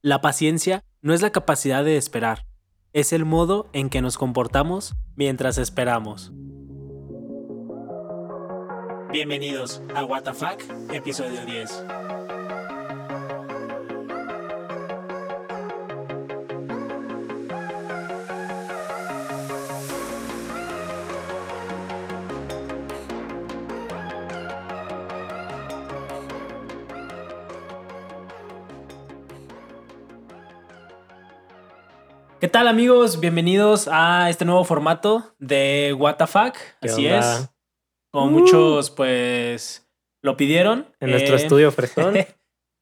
La paciencia no es la capacidad de esperar, es el modo en que nos comportamos mientras esperamos. Bienvenidos a Fuck, episodio 10. ¿Qué tal amigos? Bienvenidos a este nuevo formato de What the Fuck. ¿Qué Así onda? es. Como Uh. muchos pues lo pidieron. En nuestro estudio fresón.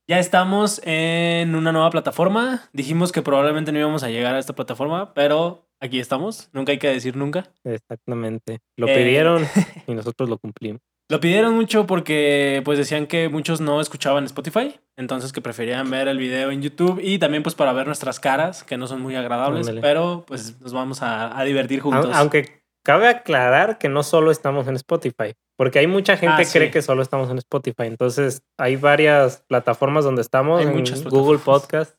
Ya estamos en una nueva plataforma. Dijimos que probablemente no íbamos a llegar a esta plataforma, pero aquí estamos. Nunca hay que decir nunca. Exactamente. Lo Eh. pidieron y nosotros lo cumplimos. Lo pidieron mucho porque pues decían que muchos no escuchaban Spotify, entonces que preferían ver el video en YouTube y también pues para ver nuestras caras, que no son muy agradables, Ándale. pero pues nos vamos a, a divertir juntos. Aunque cabe aclarar que no solo estamos en Spotify, porque hay mucha gente Ah, que cree que solo estamos en Spotify. Entonces, hay varias plataformas donde estamos. Hay en muchas Google. Podcast.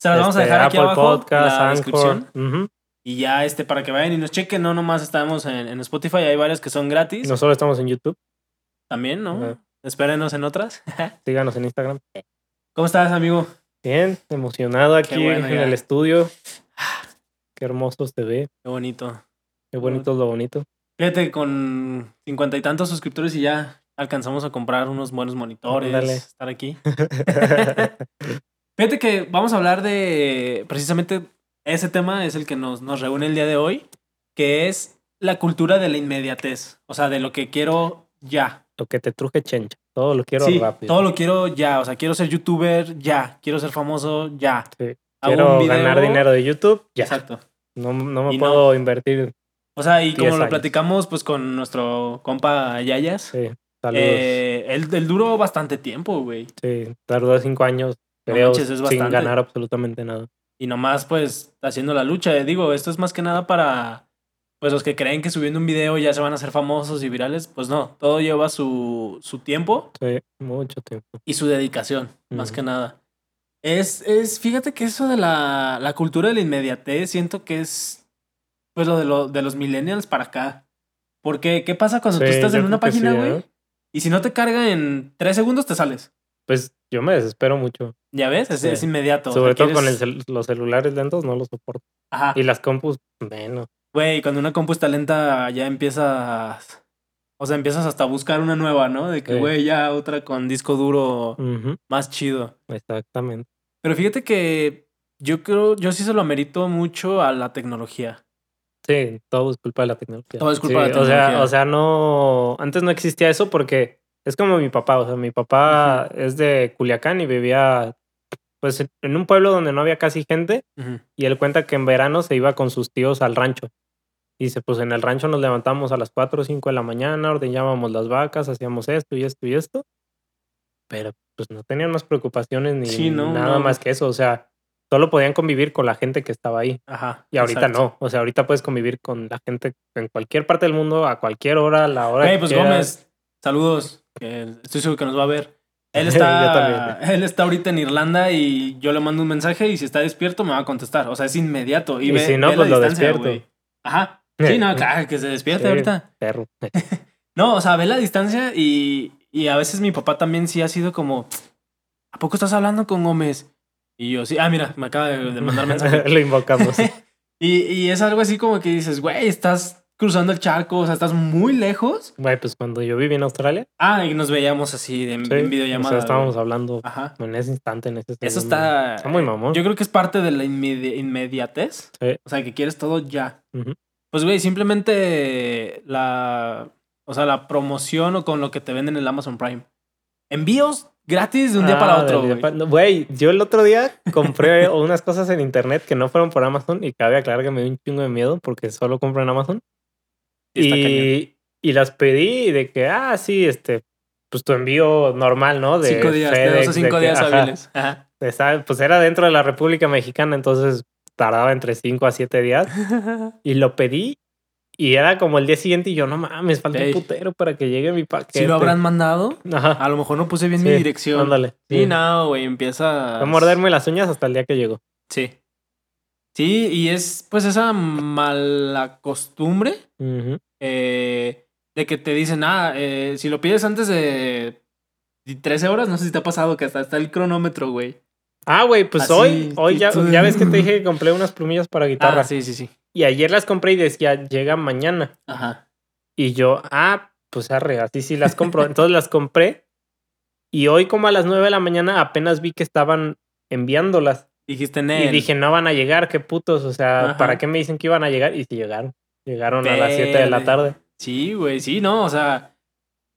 Se las vamos a este, dejar aquí Apple abajo Podcast, la Anchor. descripción y ya este para que vayan y nos chequen, no nomás estamos en, en Spotify, hay varias que son gratis No solo estamos en YouTube. También, ¿no? Espérenos en otras. Síganos en Instagram. ¿Cómo estás, amigo? Bien, emocionado aquí bueno, en ya. el estudio. Qué hermoso se ve. Qué bonito. Qué bonito es lo bonito. Fíjate que con cincuenta y tantos suscriptores y ya alcanzamos a comprar unos buenos monitores, Ándale. estar aquí. Fíjate que vamos a hablar de precisamente ese tema es el que nos, nos reúne el día de hoy, que es la cultura de la inmediatez, o sea, de lo que quiero ya. Lo que te truje chencha. Todo lo quiero sí, rápido. todo lo quiero ya, o sea, quiero ser youtuber ya, quiero ser famoso ya. Sí. Quiero video- ganar dinero de YouTube. Ya. Exacto. No, no me Y no. puedo invertir. O sea, y como 10 lo platicamos pues con nuestro compa Yayas, Sí, saludos. eh, él, él duró bastante tiempo, güey. sí, tardó cinco años, No manches, sin ganar absolutamente nada. Y nomás, pues, haciendo la lucha. Digo, esto es más que nada para, pues, los que creen que subiendo un video ya se van a hacer famosos y virales. Pues no, todo lleva su, su tiempo Sí, mucho tiempo. y su dedicación, más que nada. Es, es, fíjate que eso de la, la cultura de la inmediatez, siento que es, pues, lo de, lo, de los millennials para acá. Porque, ¿qué pasa cuando tú Sí, estás yo en una sí, página, güey? ¿eh? Y si no te carga en tres segundos, te sales. Pues yo me desespero mucho. ¿Ya ves? Es, Sí. es inmediato. o sea, Sobre todo con cel- los celulares lentos, no los soporto. Ajá. Y las compus, menos. Güey, cuando una compu está lenta, ya empiezas. O sea, empiezas hasta a buscar una nueva, ¿no? De que, Sí. güey, ya otra con disco duro más chido. Exactamente. Pero fíjate que yo creo, yo sí se lo amerito mucho a la tecnología. Sí, todo es culpa de la tecnología. Todo es culpa de la Sí, O sea, tecnología. o sea, no. Antes no existía eso porque es como mi papá. O sea, mi papá es de Culiacán y vivía, pues, en- un pueblo donde no había casi gente. Y él cuenta que en verano se iba con sus tíos al rancho. Dice, pues en el rancho nos levantamos a las 4 o 5 de la mañana, ordeñábamos las vacas, hacíamos esto y esto y esto. Pero pues no tenían más preocupaciones ni Sí, no, nada no. más que eso. O sea, solo podían convivir con la gente que estaba ahí. Ajá. Y ahorita exacto. no. O sea, ahorita puedes convivir con la gente en cualquier parte del mundo, a cualquier hora, a la hora que pues quieras. Gómez, saludos. que estoy seguro que nos va a ver. Él está, él está ahorita en Irlanda y yo le mando un mensaje y si está despierto me va a contestar. O sea, es inmediato. Y, Y ve- si no, ve pues lo despierto. güey. Ajá. Sí, no, claro, que se despierte Sí, ahorita. Perro. No, o sea, ve la distancia y, y a veces mi papá también sí ha sido como, ¿a poco estás hablando con Gómez? Y yo sí, ah, mira, me acaba de, de mandar mensaje. Lo invocamos. y, y es algo así como que dices, güey, estás cruzando el charco, o sea, estás muy lejos. Güey, pues cuando yo viví en Australia, Ah, y nos veíamos así en, sí, en o videollamada. sea, estábamos güey. hablando Ajá. en ese instante, en ese Eso está... Está muy mamón. Yo creo que es parte de la inmedi- inmediatez. Sí. O sea, que quieres todo ya. Ujú. Pues, güey, simplemente la... O sea, la promoción o con lo que te venden en el Amazon Prime. Envíos gratis de un día para Ah, otro, güey. pa- yo el otro día compré unas cosas en internet que no fueron por Amazon y cabe aclarar que me dio un chingo de miedo porque solo compro en Amazon. Y, y las pedí de que, ah, sí, este, pues tu envío normal, ¿no? De cinco días, de dos a de cinco que- días ajá, hábiles. Ajá. esa- Pues era dentro de la República Mexicana, entonces tardaba entre 5 a 7 días. Y lo pedí Y era como el día siguiente y yo, no mames, falta Ey. un putero para que llegue mi paquete. Si lo habrán mandado, Ajá. a lo mejor no puse bien mi Sí, dirección. Ándale. Sí, Sí. no, güey, empieza A morderme las uñas hasta el día que llegó. Sí. Sí, y es pues esa mala costumbre Ujú. eh, de que te dicen, ah, eh, si lo pides antes de 13 horas, no sé si te ha pasado que hasta está el cronómetro, güey. Ah, güey, pues Así, hoy, hoy y ya, ya ves que te dije que compré unas plumillas para guitarra. Ah, sí, sí, sí. Y ayer las compré y decía, llega mañana. Ajá. Y yo, ah, pues arre, así sí las compro. Entonces las compré. Y hoy como a las 9 de la mañana apenas vi que estaban enviándolas. Dijiste, Y Nel. dije, no van a llegar, qué putos. O sea, Ajá. ¿para qué me dicen que iban a llegar? Y sí llegaron. Llegaron a las 7 de la tarde. Sí, güey, sí, no, o sea,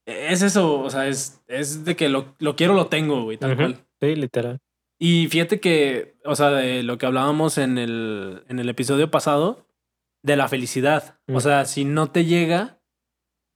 es eso, o sea, es, es de que lo, lo quiero, lo tengo, güey, tal cual. Sí, literal. Y fíjate que, o sea, de lo que hablábamos en el, en el episodio pasado, de la felicidad. Mm. O sea, si no te llega,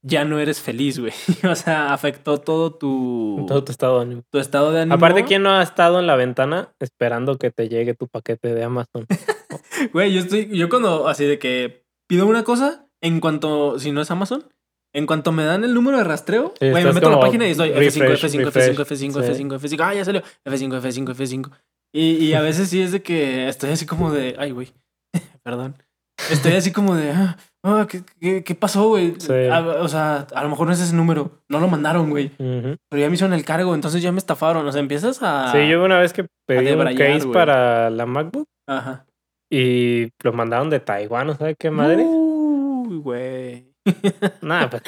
ya no eres feliz, güey. O sea, afectó todo tu, Todo tu estado de ánimo. tu estado de ánimo. Aparte, ¿quién no ha estado en la ventana esperando que te llegue tu paquete de Amazon? Güey, yo estoy, yo cuando, así de que pido una cosa, en cuanto, si no es Amazon, en cuanto me dan el número de rastreo, güey, me meto a la página y estoy F5, refresh, F5, refresh. F5, F5, Sí. F5, F5, ah, ya salió, F5, F5, F5. Y, y a veces sí es de que estoy así como de, ay, güey, perdón. Estoy así como de, ah, ah, ¿qué, pasó, güey? O sea, a lo mejor no es ese número, no lo mandaron, güey. Pero ya me hicieron el cargo, entonces ya me estafaron. O sea, empiezas a. Sí, yo una vez que pedí un case para la MacBook Ajá. y lo mandaron de Taiwán, ¿no sabe qué madre? Uy, güey. Nada, pues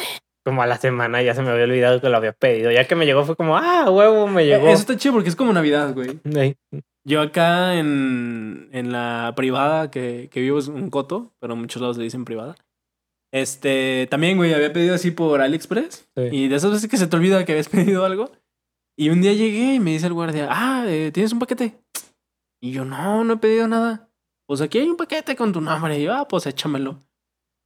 como a la semana ya se me había olvidado que lo había pedido. Ya que me llegó fue como, ah, huevo, me llegó. Eso está chido porque es como Navidad, güey. Ey. Yo acá en, en la privada que, que vivo es un coto, pero en muchos lados le dicen privada. Este, también, güey, había pedido así por AliExpress. Sí. Y de esas veces que se te olvida que habías pedido algo. Y un día llegué y me dice el guardia, ah, eh, ¿tienes un paquete? Y yo, no, no he pedido nada. Pues aquí hay un paquete con tu nombre. Y yo, ah, pues échamelo.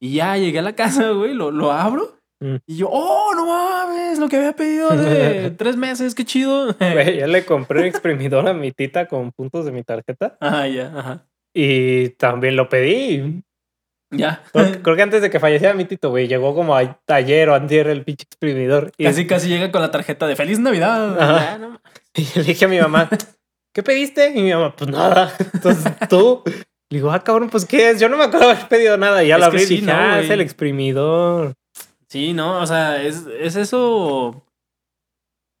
Y ya llegué a la casa, güey, lo, lo abro. Mm. Y yo, oh, no mames, lo que había pedido de tres meses, qué chido. Güey, yo le compré un exprimidor a mi tita con puntos de mi tarjeta Ah, ya, ajá. y también lo pedí. Ya. Creo, creo que antes de que falleciera mi tito, güey, llegó como a- ayer o antier el pinche exprimidor. Y, Casi, casi llega con la tarjeta de Feliz Navidad. Ajá. Ya, no y le dije a mi mamá, ¿qué pediste? Y mi mamá, pues nada. Entonces tú, le digo, ah, cabrón, pues ¿qué es? Yo no me acuerdo haber pedido nada. Y ya Es lo abrí y sí, dije, ¿no, ah, es el exprimidor. Sí, no, o sea, es, es eso.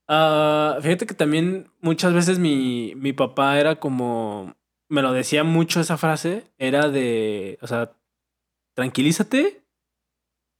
Ah, fíjate que también muchas veces mi, mi papá era como. Me lo decía mucho esa frase. Era de. O sea, tranquilízate.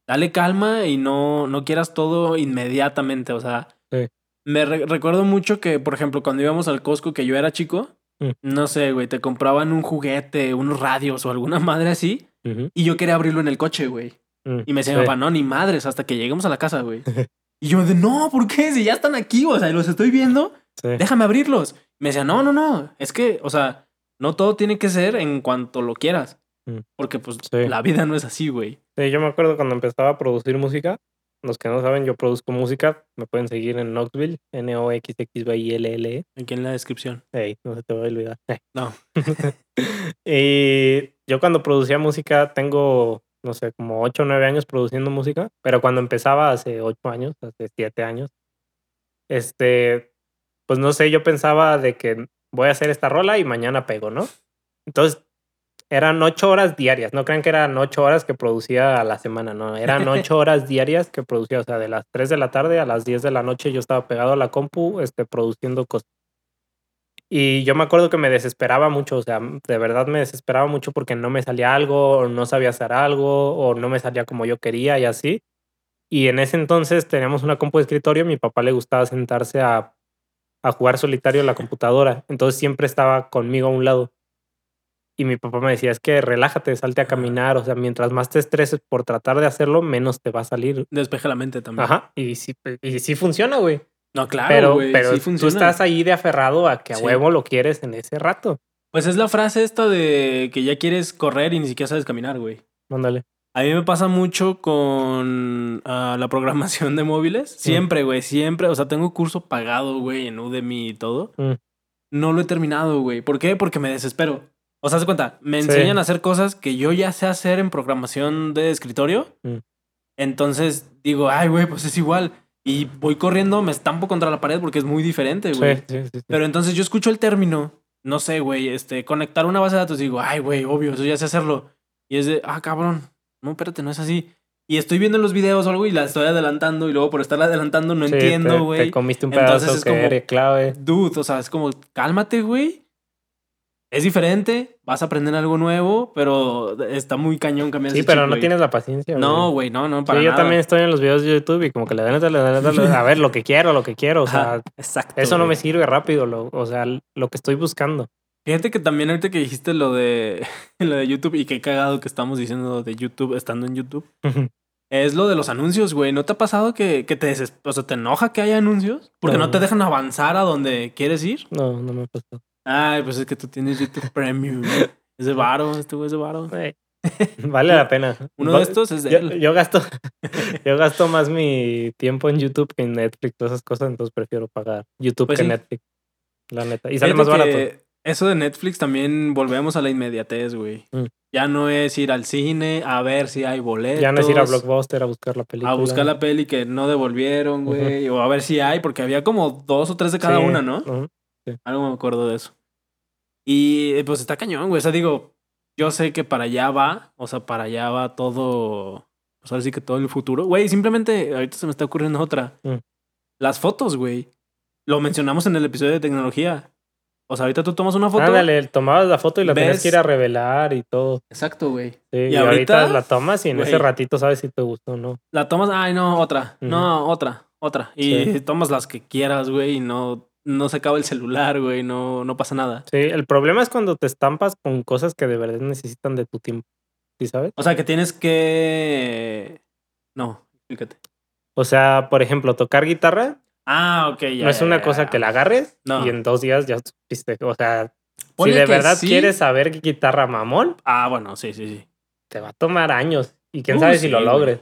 Dale calma y no, no quieras todo inmediatamente. O sea, Sí. me re- recuerdo mucho que, por ejemplo, cuando íbamos al Costco, que yo era chico, Mm. no sé, güey, te compraban un juguete, unos radios o alguna madre así. Y yo quería abrirlo en el coche, güey. mm, Y me decía mi papá, no, ni madres, hasta que lleguemos a la casa, güey. y yo de, no, ¿por qué? Si ya están aquí, o sea, los estoy viendo, Sí. déjame abrirlos. Me decía, no, no, no, es que, o sea, no todo tiene que ser en cuanto lo quieras. Mm. Porque pues Sí. la vida no es así, güey. Sí, yo me acuerdo cuando empezaba a producir música. Los que no saben, yo produzco música. Me pueden seguir en Knoxville, N-O-X-X-B-I-L-L-E. Aquí en la descripción. Ey, no se te va a olvidar. No. y yo cuando producía música tengo, no sé, como 8 o 9 años produciendo música. Pero cuando empezaba hace 8 años, hace 7 años, este, pues no sé, yo pensaba de que voy a hacer esta rola y mañana pego, ¿no? Entonces eran 8 horas diarias. No crean que eran 8 horas que producía a la semana, no. Eran 8 horas diarias que producía. O sea, de las 3 de la tarde a las 10 de la noche yo estaba pegado a la compu este, produciendo cosas. Y yo me acuerdo que me desesperaba mucho, o sea, de verdad me desesperaba mucho porque no me salía algo, o no sabía hacer algo, o no me salía como yo quería y así. Y en ese entonces teníamos una compu de escritorio, mi papá le gustaba sentarse a, a jugar solitario en la computadora, entonces siempre estaba conmigo a un lado. Y mi papá me decía, es que relájate, salte a caminar, o sea, mientras más te estreses por tratar de hacerlo, menos te va a salir. Despeja la mente también. Ajá, y sí, y sí funciona, güey. No, claro, pero güey, pero sí tú estás ahí de aferrado a que a Sí. huevo lo quieres en ese rato. Pues es la frase esta de que ya quieres correr y ni siquiera sabes caminar, güey. Mándale. A mí me pasa mucho con ah, la programación de móviles. Siempre, güey, siempre. O sea, tengo curso pagado, güey, en Udemy y todo. Mm. No lo he terminado, güey. ¿Por qué? Porque me desespero. O sea, de cuenta, me Sí. enseñan a hacer cosas que yo ya sé hacer en programación de escritorio. Mm. Entonces digo, ay, güey, pues es igual. Y voy corriendo, me estampo contra la pared porque es muy diferente, güey. Sí, sí, sí, sí. Pero entonces yo escucho el término, no sé, güey, este, conectar una base de datos, digo, ay, güey, obvio, eso ya sé hacerlo. Y es de, ah, cabrón, no, espérate, no es así. Y estoy viendo los videos o algo y la estoy adelantando y luego por estarla adelantando no Sí, te- entiendo, Te, güey. comiste un Entonces pedazo es que como- era clave. Dude, o sea, es como, cálmate, güey. Es diferente, vas a aprender algo nuevo, pero está muy cañón cambiar Sí, ese pero chip, no tienes la paciencia. No, güey, no, no, para Sí, yo nada. también estoy en los videos de YouTube y como que le dan le dan- a ver lo que quiero, lo que quiero. O sea, Ajá, exacto. eso no me sirve rápido. Lo, o sea, lo que estoy buscando. Fíjate que también ahorita que dijiste lo de, lo de YouTube y qué cagado que estamos diciendo de YouTube estando en YouTube. Es lo de los anuncios, güey. ¿No te ha pasado que, que te, o sea, te enoja que haya anuncios? Porque no. No. te dejan avanzar a donde quieres ir. no, no me ha pasado. Ay, pues es que tú tienes YouTube Premium. Es de varo, este güey es de varo. Güey, Vale la pena. Uno de estos es de Yo, él. yo gasto, yo gasto más mi tiempo en YouTube que en Netflix, todas esas cosas, entonces prefiero pagar YouTube Pues que sí. Netflix. La neta. Y sale Fíjate más barato. Eso de Netflix también volvemos a la inmediatez, güey. Mm. Ya no es ir al cine a ver si hay boletos. Ya no es ir a Blockbuster a buscar la película. A buscar la peli que no devolvieron, güey. O a ver si hay, porque había como dos o tres de cada Sí, una, ¿no? Ujú. Algo me acuerdo de eso. Y eh, pues está cañón, güey. O sea, digo, yo sé que para allá va, o sea, para allá va todo, pues ahora sí que todo el futuro. Güey, simplemente ahorita se me está ocurriendo otra. Mm. Las fotos, güey. Lo mencionamos en el episodio de tecnología. O sea, ahorita tú tomas una foto. Ándale, tomabas la foto y la tenías ves- que ir a revelar y todo. Exacto, güey. Sí, Y y, ahorita, ahorita, la tomas y en ese ratito sabes si te gustó o no. La tomas, ay, no, otra. No, otra, otra. Y Sí. tomas las que quieras, güey, y no, no se acaba el celular, güey, no, no pasa nada. Sí, el problema es cuando te estampas con cosas que de verdad necesitan de tu tiempo. ¿Sí sabes? O sea, que tienes que... No, explícate. O sea, por ejemplo, tocar guitarra Ah, ok, ya. no es una ya, cosa ya. que la agarres No. y en dos días ya supiste. O sea, Ponle si de verdad sí. quieres saber guitarra mamón, Ah, bueno, sí, sí, sí. te va a tomar años. Y quién Uh, sabe sí, si lo güey.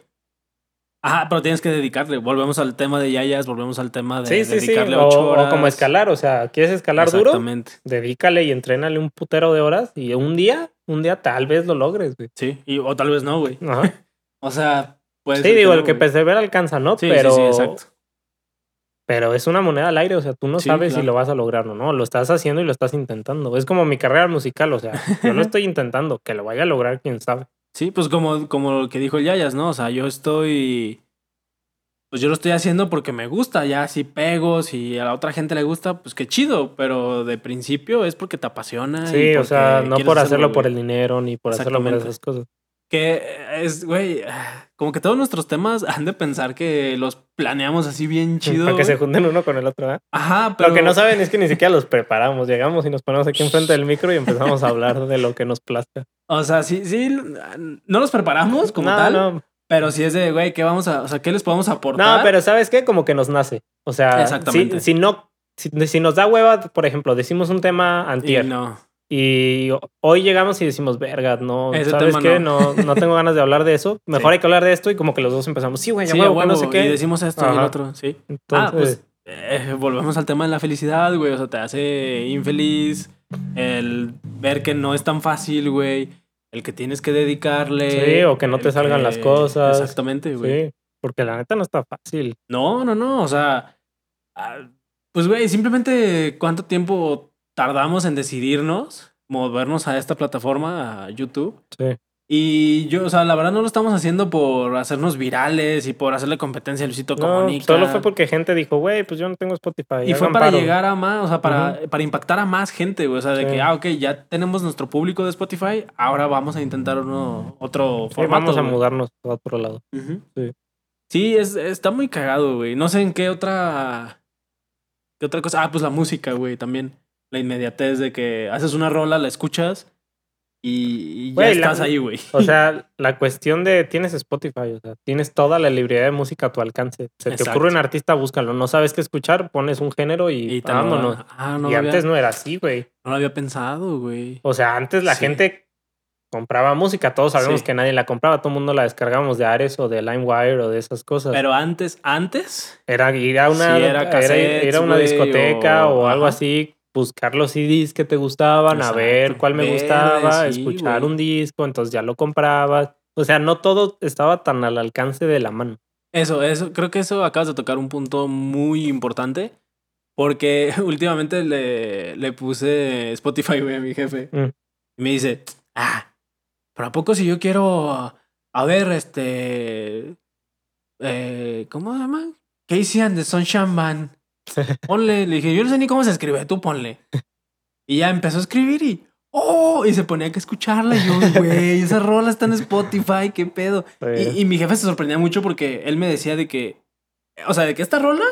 Ajá, pero tienes que dedicarle. Volvemos al tema de yayas, volvemos al tema de Sí, sí, sí. dedicarle O, ocho o horas. como escalar. O sea, ¿quieres escalar duro? Exactamente. Dedícale y entrénale un putero de horas y un día, un día tal vez lo logres, güey. Sí, y, o tal vez no, güey. Ajá. O sea, pues. sí, digo, el que persevera alcanza, ¿no? Sí, pero, sí, sí, exacto. pero es una moneda al aire, o sea, tú no Sí, sabes si lo vas a lograr o no. Lo estás haciendo y lo estás intentando. Es como mi carrera musical, o sea, yo lo estoy intentando. Que lo vaya a lograr, quién sabe. Sí, pues como, como lo que dijo el Yayas, ¿no? O sea, yo estoy. Pues yo lo estoy haciendo porque me gusta. Ya si pego, si a la otra gente le gusta, pues qué chido. Pero de principio es porque te apasiona. Sí, y o sea, no por hacerlo por güey. el dinero ni por hacerlo por esas cosas. Que es, güey, como que todos nuestros temas han de pensar que los planeamos así bien chido. Para que se junten uno con el otro, ¿verdad? Ajá, pero. Lo que no saben es que ni siquiera los preparamos. Llegamos y nos ponemos aquí enfrente del micro y empezamos a hablar de lo que nos plazca. O sea, sí, sí, no los preparamos como no, tal. no. Pero sí es de, güey, ¿qué vamos a, o sea, qué les podemos aportar? No, pero ¿sabes qué? Como que nos nace. O sea, Exactamente. Si, si no, si, si nos da hueva, por ejemplo, decimos un tema antier y, no. Hoy llegamos y decimos, verga, no, Ese ¿sabes qué? no. No. no, tengo ganas de hablar de eso. Mejor Sí. hay que hablar de esto y como que los dos empezamos, sí, güey, ya Sí, huevo, que no huevo, sé qué. Y decimos esto y el otro, sí. Entonces, ah, pues eh, volvemos al tema de la felicidad, güey. O sea, te hace infeliz el ver que no es tan fácil, güey. El que tienes que dedicarle. Sí, o que no te salgan las cosas. Exactamente, güey. sí, porque la neta no está fácil. No, no, no. O sea, ah, pues, güey, simplemente cuánto tiempo tardamos en decidirnos movernos a esta plataforma, a YouTube. Sí. Y yo, o sea, la verdad no lo estamos haciendo por hacernos virales y por hacerle competencia a Luisito No, Comunica. solo fue porque gente dijo, güey, pues yo no tengo Spotify. Y fue para paro". llegar a más, o sea, para, para impactar a más gente, güey. O sea, de Sí. que, ah, ok, ya tenemos nuestro público de Spotify, ahora vamos a intentar uno, otro Sí, formato. vamos a güey. mudarnos a otro lado. Sí. Sí, es, está muy cagado, güey. No sé en qué otra. ¿Qué otra cosa? Ah, pues la música, güey, también. La inmediatez de que haces una rola, la escuchas y, y ya Güey, la- estás ahí, güey. O sea, la cuestión de tienes Spotify, o sea, tienes toda la librería de música a tu alcance. Se te Exacto. ocurre un artista, búscalo. No sabes qué escuchar, pones un género y, Y te vámonos. Ah, no, y antes no era así, güey. no lo había pensado, güey. O sea, antes la Sí. gente compraba música. Todos sabemos Sí. que nadie la compraba. Todo el mundo la descargábamos de Ares o de LimeWire o de esas cosas. Pero antes, antes, era ir a una, Sí, era era, cassettes, ir a una discoteca o- o, algo ajá. así. Buscar los CDs que te gustaban, a ver cuál me gustaba, sí, escuchar güey. un disco, entonces ya lo comprabas. O sea, no todo estaba tan al alcance de la mano. Eso, eso, creo que eso acabas de tocar un punto muy importante. Porque últimamente le, le puse Spotify, güey, a mi jefe. Mm. Y me dice, ah, pero ¿a poco si yo quiero, a ver, este, eh, ¿cómo se llama? Casey and the Sunshine Band. Ponle, le dije, yo no sé ni cómo se escribe, tú ponle. Y ya empezó a escribir y, oh, y se ponía que escucharla. Y yo, güey, esa rola está en Spotify, qué pedo. Y, y mi jefe se sorprendía mucho porque él me decía de que, o sea, de que esta rola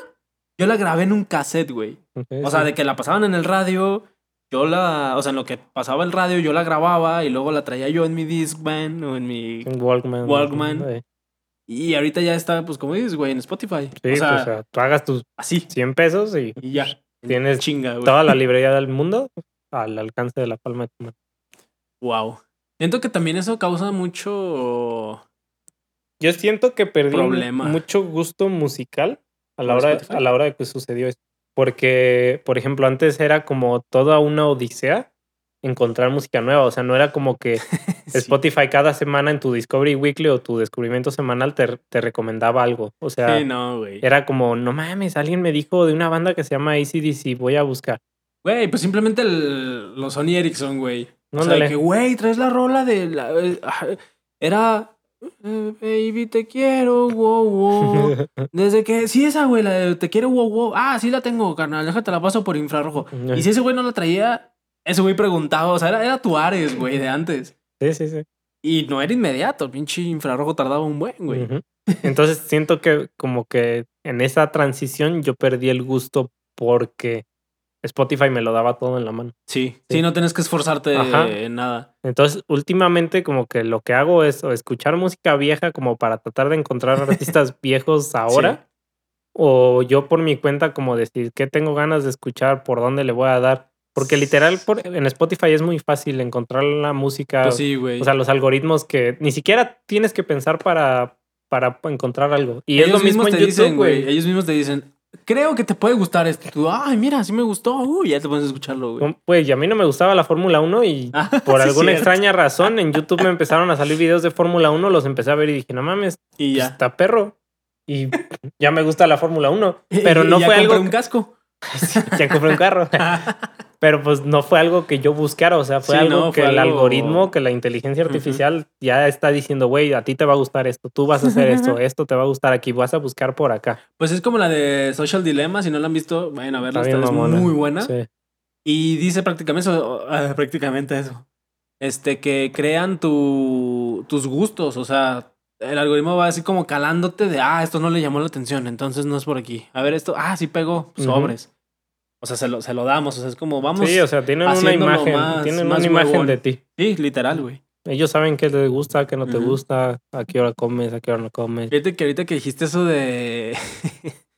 yo la grabé en un cassette, güey. O sea, sí. de que la pasaban en el radio, yo la, o sea, en lo que pasaba el radio, yo la grababa y luego la traía yo en mi Discman o en mi... Walkman. Walkman. Y ahorita ya está, pues como dices, güey, en Spotify. Sí, o sea, pues, o sea, tú hagas tus así. 100 pesos y Y ya. Tienes chinga, güey. toda la librería del mundo al alcance de la palma de tu mano. Wow. Siento que también eso causa mucho... Yo siento que perdí Problema. mucho gusto musical a la, ¿Por hora, Spotify? a la hora de que sucedió esto. Porque, por ejemplo, antes era como toda una odisea encontrar música nueva. O sea, no era como que Sí. Spotify cada semana en tu Discovery Weekly o tu descubrimiento semanal te, te recomendaba algo. O sea, Sí, no, era como, no mames, alguien me dijo de una banda que se llama ACDC, voy a buscar. Güey, pues simplemente el- los Sony Ericsson, güey. O sea, que, güey, traes la rola de la... eh, Era... eh, baby, te quiero, wow, wow. Desde que... Sí, esa, güey, la de te quiero, wow, wow. Ah, sí la tengo, carnal. Déjate la paso por infrarrojo. Y si ese güey no la traía, ese güey preguntaba. O sea, era, era tu Ares, güey, de antes. Sí, sí, sí. Y no era inmediato. El pinche infrarrojo tardaba un buen, güey. Entonces siento que como que en esa transición yo perdí el gusto porque Spotify me lo daba todo en la mano. Sí. Sí. Sí, no tienes que esforzarte Ajá. en nada. Entonces últimamente como que lo que hago es o escuchar música vieja como para tratar de encontrar artistas viejos ahora o yo por mi cuenta como decir qué tengo ganas de escuchar, por dónde le voy a dar. Porque literal por, en Spotify es muy fácil encontrar la música, Pues sí, güey. o sea, los algoritmos que ni siquiera tienes que pensar para, para encontrar algo. Y es ellos lo mismo en te YouTube, dicen, güey. Ellos mismos te dicen, creo que te puede gustar esto. Tú, ay, mira, sí me gustó. Uy, ya te pones a escucharlo, güey. Pues y a mí no me gustaba la Fórmula 1 y Ah, por sí, alguna cierto. extraña razón en YouTube me empezaron a salir videos de Fórmula 1, los empecé a ver y dije, no mames, Y pues, ya. está perro. Y ya me gusta la Fórmula 1, Y- pero y no ya fue algo... un casco. ya compré un carro. Pero pues no fue algo que yo buscara, o sea, fue Sí, algo no, que fue el algo- algoritmo, que la inteligencia artificial ya está diciendo, güey, a ti te va a gustar esto, tú vas a hacer esto, esto te va a gustar aquí, vas a buscar por acá. Pues es como la de Social Dilemma. Si no la han visto, vayan a verla. Está es mamona. muy buena. Sí. Y dice prácticamente eso. ah, prácticamente eso. Este, que crean tu, tus gustos. O sea, el algoritmo va así como calándote de, ah, esto no le llamó la atención, entonces no es por aquí. A ver, esto, ah, sí pegó, sobres. O sea, se lo, se lo damos. O sea, es como vamos. Sí, o sea, tienen una imagen, más- tienen más una imagen huevón. de ti. Sí, literal, güey. Ellos saben qué te gusta, qué no te gusta, a qué hora comes, a qué hora no comes. Fíjate que ahorita que dijiste eso de.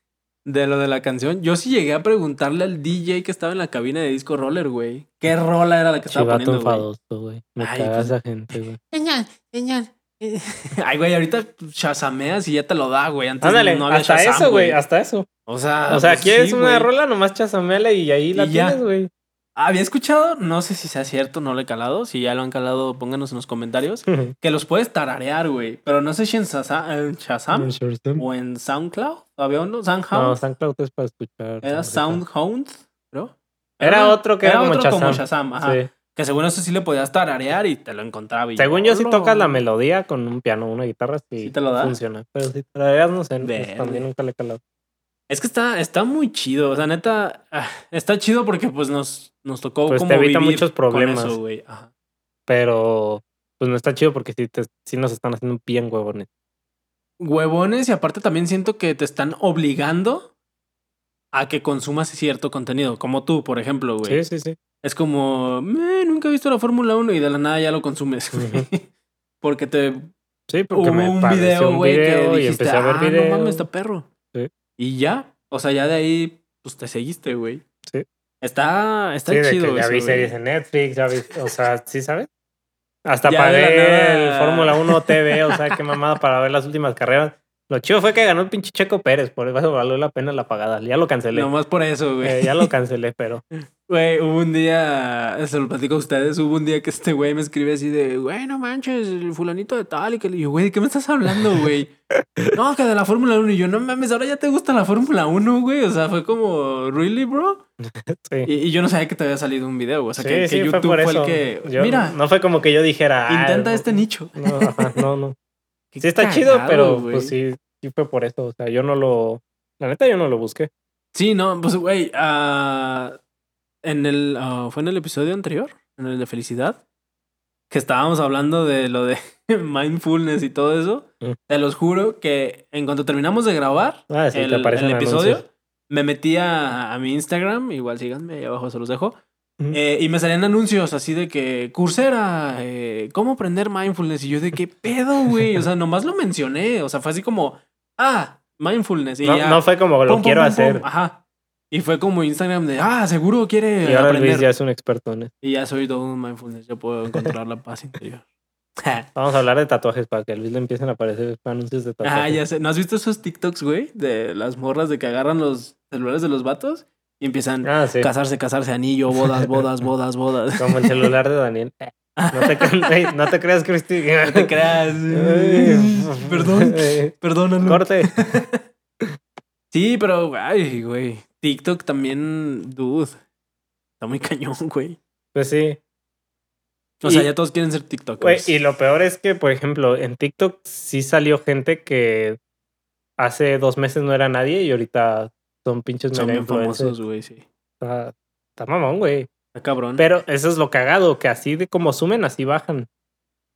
de lo de la canción, yo sí llegué a preguntarle al DJ que estaba en la cabina de disco roller, güey. ¿Qué rola era la que estaba Chivato poniendo, güey? enfadoso, güey. Me Ay, caga pues- esa gente, güey. Señal, señal. Ay, güey, ahorita chasameas y ya te lo da, güey. Antes Ándale, no había hasta Shazam, eso, güey, hasta eso. O sea, O sea, pues quieres sí, una güey. rola, nomás chasamela y ahí la Y ya. tienes, güey. Había escuchado, no sé si sea cierto, no lo he calado. Si ya lo han calado, pónganos en los comentarios. Que los puedes tararear, güey. Pero no sé si en Shazam, en Shazam o en SoundCloud. ¿Había uno? ¿Soundhound? No, SoundCloud es para escuchar. ¿Era. SoundHound? ¿Creo? Era otro que era como otro como Shazam. Shazam, ajá. Sí. Que según eso sí le podías tararear y te lo encontraba. y Según yo, si "Hola". tocas la melodía con un piano, una guitarra, sí, ¿Sí te lo da? funciona. Pero si tarareas, no sé, también nunca le he calado. Es que está, está muy chido. O sea, neta, ah, está chido porque pues nos, nos tocó Pues como te evita vivir muchos problemas. eso. Ajá. Pero, pues no está chido porque sí, te, sí nos están haciendo bien huevones. Huevones y aparte también siento que te están obligando a que consumas cierto contenido. Como tú, por ejemplo, güey. Sí, sí, sí. Es como, "Me, nunca he visto la Fórmula 1 y de la nada ya lo consumes. güey. Ujú. Porque te Sí, porque hubo me un video, güey, que video y dijiste, empecé a ver ah, videos. no mames, está perro. Sí. Y ya, o sea, ya de ahí, pues te seguiste, güey. Sí. Está, está Sí, de chido que ya eso, vi güey. series en Netflix, ya vi, o sea, ¿sí sabes? Hasta Ya pagué el Fórmula 1 TV, o sea, qué mamada para ver las últimas carreras. Lo chido fue que ganó el pinche Checo Pérez, por eso valió la pena la pagada. Ya lo cancelé. Nomás por eso, güey. Eh, ya lo cancelé, pero Güey, hubo un día, se lo platico a ustedes, hubo un día que este güey me escribe así de, güey, no manches, el fulanito de tal, y que le digo, güey, ¿de qué me estás hablando, güey? no, que de la Fórmula 1, y yo, no mames, ahora ya te gusta la Fórmula 1, güey, o sea, fue como, ¿really, bro? Sí. Y, y yo no sabía que te había salido un video, o sea, Sí, que, sí, YouTube fue, el que, Yo- mira, No fue como que yo dijera. "Ah, intenta no". este nicho. No, no, no. Sí está chido, pero güey. pues sí, sí fue por eso. O sea, yo no lo. La neta, yo no lo busqué. Sí, no, pues, güey, ah, en el, ah, fue en el episodio anterior, en el de felicidad, que estábamos hablando de lo de mindfulness y todo eso. Mm. Te los juro que en cuanto terminamos de grabar Ah, sí, el, episodio, anuncios. me metí a, a mi Instagram, igual síganme, ahí abajo se los dejo, Ujú. eh, y me salían anuncios así de que, Coursera, eh, ¿cómo aprender mindfulness? Y yo de qué pedo, güey, o sea, nomás lo mencioné, o sea, fue así como, ah, mindfulness. Y no, ya, no fue como lo pum, quiero pum, hacer. pum, Ajá. Y fue como Instagram de, ah, seguro quiere Y ahora aprender. Luis ya es un experto en eso. Y ya soy todo un mindfulness, yo puedo encontrar la paz interior. Vamos a hablar de tatuajes para que a Luis le empiecen a aparecer anuncios de tatuajes. ah, ya sé. ¿No has visto esos TikToks, güey? De las morras de que agarran los celulares de los vatos y empiezan Ah, sí. casarse, casarse, anillo, bodas, bodas, bodas, bodas. Como el celular de Daniel. No te, no te creas, Cristi. No te creas. Perdón, perdónalo. Corte. Sí, pero, ay, güey. TikTok también, dude. Está muy cañón, güey. Pues sí. O sea, ya todos quieren ser Güey, TikTokers. y lo peor es que, por ejemplo, en TikTok sí salió gente que hace dos meses no era nadie y ahorita son pinches Son bien famosos, güey, sí. Está, está mamón, güey. Está cabrón. Pero eso es lo cagado, que así de como sumen, así bajan.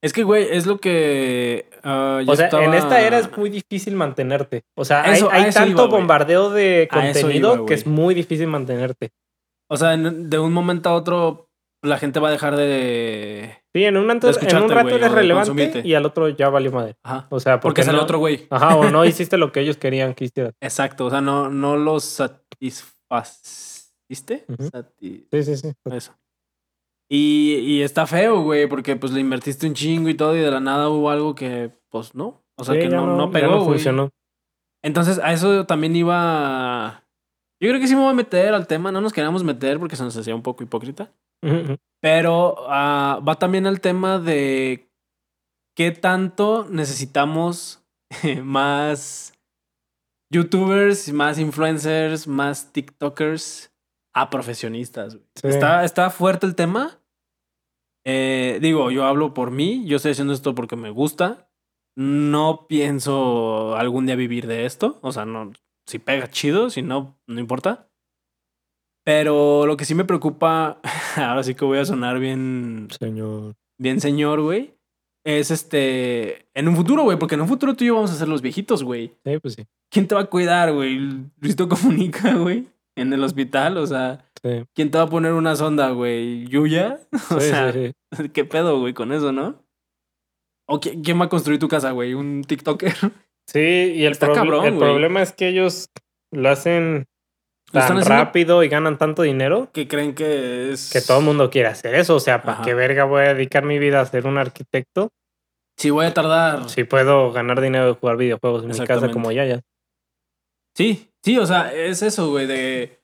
Es que, güey, es lo que. ah, yo o sea, en esta era es muy difícil mantenerte. O sea, hay- Eso- tanto iba, bombardeo de contenido iba, que es muy difícil mantenerte. O sea, en- de un momento a otro, la gente va a dejar de. Sí, en un, en escucharte, rato eres de relevante consumirte. y al otro ya valió madre. Ajá. O sea, Porque porque, es el no, otro güey. Ajá, o no hiciste lo que ellos querían que hicieras. Exacto. O sea, no, no los satisfaciste. Sati- Sí, sí, sí. Eso. Y, y está feo, güey, porque pues le invertiste un chingo y todo, y de la nada hubo algo que, pues no. O sea, Sí, que no, no ya pegó, no güey. Entonces, a eso también iba. Yo creo que sí me voy a meter al tema. No nos queríamos meter porque se nos hacía un poco hipócrita. Pero ah, va también al tema de qué tanto necesitamos más youtubers, más influencers, más TikTokers a profesionistas. Sí. Está, está fuerte el tema. Eh, digo, yo hablo por mí, yo estoy haciendo esto porque me gusta. No pienso algún día vivir de esto. O sea, no, si pega chido, si no, no importa. Pero lo que sí me preocupa, ahora sí que voy a sonar bien, Señor. bien señor, güey. Es este, en un futuro, güey, porque en un futuro tú y yo vamos a ser los viejitos, güey. Sí, pues sí. ¿Quién te va a cuidar, güey? Luisito comunica, güey, en el hospital, o sea, Sí, ¿quién te va a poner una sonda, güey? ¿Yuya? O sí, sea, sí. ¿qué pedo, güey, con eso, no? ¿O qui- quién va a construir tu casa, güey? ¿Un TikToker? Sí, y el, Está cabrón, el güey. problema es que ellos lo hacen tan rápido y ganan tanto dinero Que creen que es... que todo el mundo quiere hacer eso. O sea, ¿para qué verga voy a dedicar mi vida a ser un arquitecto Sí, voy a tardar. si puedo ganar dinero de jugar videojuegos en mi casa como Yaya? Sí, sí, o sea, es eso, güey, de...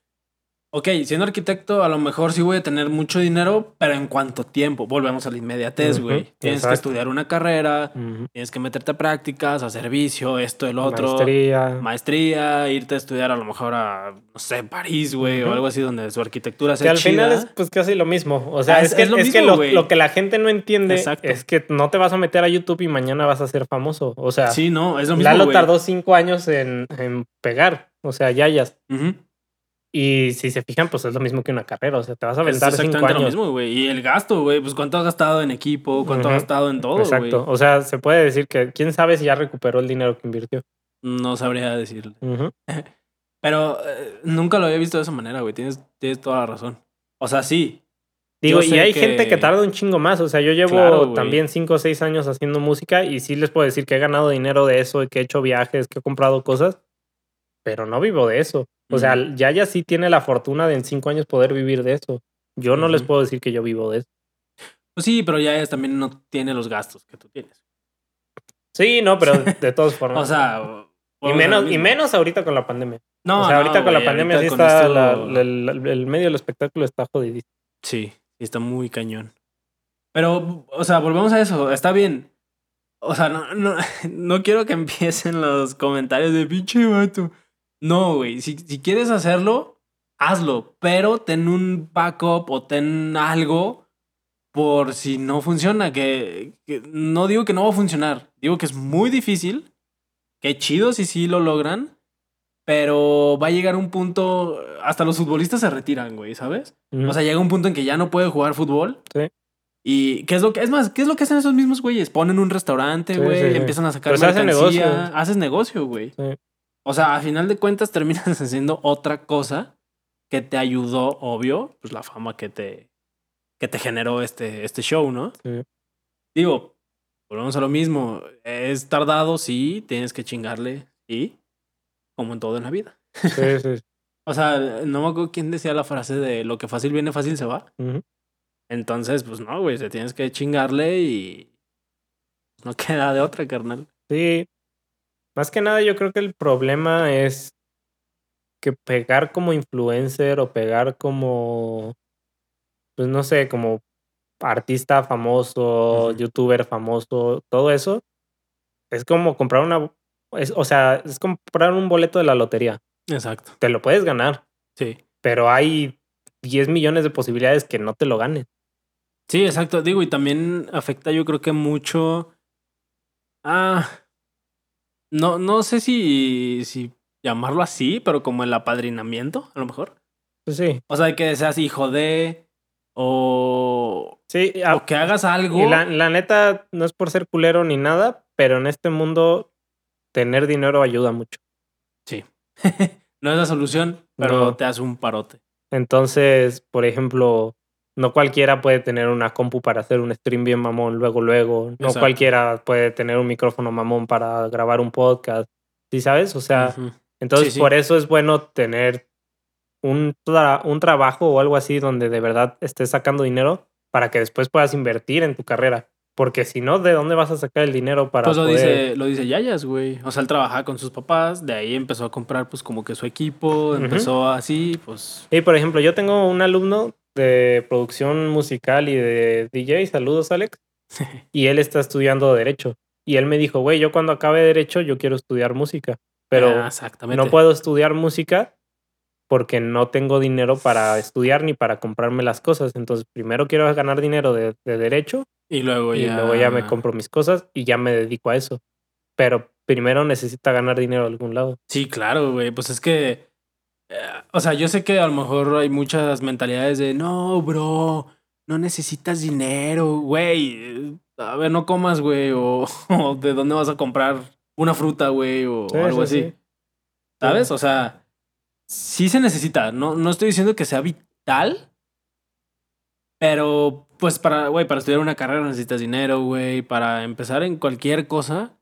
Ok, siendo arquitecto, a lo mejor sí voy a tener mucho dinero, pero ¿en cuánto tiempo? Volvemos a la inmediatez, güey. Tienes que estudiar una carrera, tienes que meterte a prácticas, a servicio, esto, el otro. Maestría. Maestría, irte a estudiar a lo mejor a, no sé, París, güey, o Ujú. algo así donde su arquitectura Que sea al final es pues casi lo mismo. O sea, Ah, es, es- que, es lo es que lo, que la gente no entiende Exacto. es que no te vas a meter a YouTube y mañana vas a ser famoso. O sea, Sí, no, es lo mismo, Lalo tardó cinco años en, en pegar. O sea, Yayas. Ujú. Y si se fijan, pues es lo mismo que una carrera. O sea, te vas a Es aventar cinco exactamente lo años. mismo, güey. Y el gasto, güey, pues cuánto ha gastado en equipo, cuánto ha Ujú. gastado en todo, güey. Exacto. O sea, se puede decir que quién sabe si ya recuperó el dinero que invirtió. No sabría decirle. Ujú. Pero eh, nunca lo había visto de esa manera, güey. Tienes, tienes toda la razón. O sea, sí. Digo, y hay que- gente que tarda un chingo más. O sea, yo llevo Claro, también cinco o seis años haciendo música y sí les puedo decir que he ganado dinero de eso, que he hecho viajes, que he comprado cosas, pero no vivo de eso. O sea, Ujú. Yaya sí tiene la fortuna de en cinco años poder vivir de eso. Yo no les puedo decir que yo vivo de eso. Pues sí, pero ya es, también no tiene los gastos que tú tienes. Sí, no, pero de todas formas. O sea, Y menos, y menos ahorita con la pandemia. No, o sea, no, ahorita con la pandemia sí está. esto- la- el, medio del espectáculo está jodidísimo. Sí, sí está muy cañón. Pero, o sea, volvemos a eso. Está bien. O sea, no, no, no quiero que empiecen los comentarios de pinche vato. No, güey. Si, si quieres hacerlo, hazlo. Pero ten un backup o ten algo por si no funciona. Que, que no digo que no va a funcionar. Digo que es muy difícil. Qué chido si sí lo logran. Pero va a llegar un punto. Hasta los futbolistas se retiran, güey, ¿sabes? O sea, llega un punto en que ya no puede jugar fútbol. Sí. Y qué es lo que es más, ¿qué es lo que hacen esos mismos güeyes? Ponen un restaurante, Sí, güey, sí, empiezan a sacar Pues mercancía, negocio. haces negocio, güey. Sí. O sea, a final de cuentas terminas haciendo otra cosa que te ayudó, obvio, pues la fama que te que te generó este este show, ¿no? Sí. Digo, volvemos a lo mismo, es tardado, sí, tienes que chingarle, sí, como en todo en la vida. Sí, sí. O sea, no me acuerdo quién decía la frase de lo que fácil viene, fácil se va. Entonces, pues no, güey, te tienes que chingarle y no queda de otra, carnal. Sí. Más que nada, yo creo que el problema es que pegar como influencer o pegar como, pues no sé, como artista famoso, youtuber famoso, todo eso, es como comprar una, es, o sea, es comprar un boleto de la lotería. Exacto. Te lo puedes ganar, Sí. pero hay 10 millones de posibilidades que no te lo ganes. Sí, exacto. Digo, y también afecta, yo creo que mucho. Ah. No, no sé si, si llamarlo así, pero como el apadrinamiento, a lo mejor. Pues sí, O sea, que seas hijo de. O. sí, a- O que hagas algo. Y la, la neta, no es por ser culero ni nada, pero en este mundo tener dinero ayuda mucho. Sí. no es la solución, pero No. te hace un parote. Entonces, por ejemplo, no cualquiera puede tener una compu para hacer un stream bien mamón luego, luego. No Exacto. cualquiera puede tener un micrófono mamón para grabar un podcast. ¿Sí sabes? O sea, Ujú. entonces sí. por eso es bueno tener un, tra- un trabajo o algo así donde de verdad estés sacando dinero para que después puedas invertir en tu carrera. Porque si no, ¿de dónde vas a sacar el dinero para Pues lo poder- dice, lo dice Yayas, güey. O sea, él trabajaba con sus papás, de ahí empezó a comprar pues como que su equipo, empezó así, pues... Y por ejemplo, yo tengo un alumno de producción musical y de DJ, saludos Alex, y él está estudiando derecho. Y él me dijo, güey, yo cuando acabe derecho yo quiero estudiar música, pero Ah, no puedo estudiar música porque no tengo dinero para estudiar ni para comprarme las cosas. Entonces, primero quiero ganar dinero de, de derecho Y luego y ya... luego ya me compro mis cosas y ya me dedico a eso. Pero primero necesita ganar dinero de algún lado. Sí, claro, güey. Pues es que... o sea, yo sé que a lo mejor hay muchas mentalidades de, no, bro, no necesitas dinero, güey. eh, A ver, no comas, güey. O, o de dónde vas a comprar una fruta, güey, o Sí, algo sí, así. sí. ¿Sabes? O sea, sí se necesita. No, no estoy diciendo que sea vital. Pero, pues, para, güey, para estudiar una carrera necesitas dinero, güey. Para empezar en cualquier cosa,